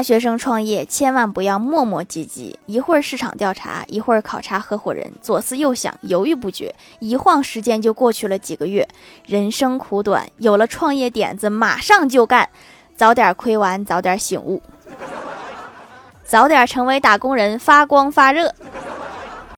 大学生创业千万不要磨磨唧唧一会儿市场调查一会儿考察合伙人左思右想犹豫不决一晃时间就过去了几个月人生苦短有了创业点子马上就干早点亏完早点醒悟早点成为打工人发光发热。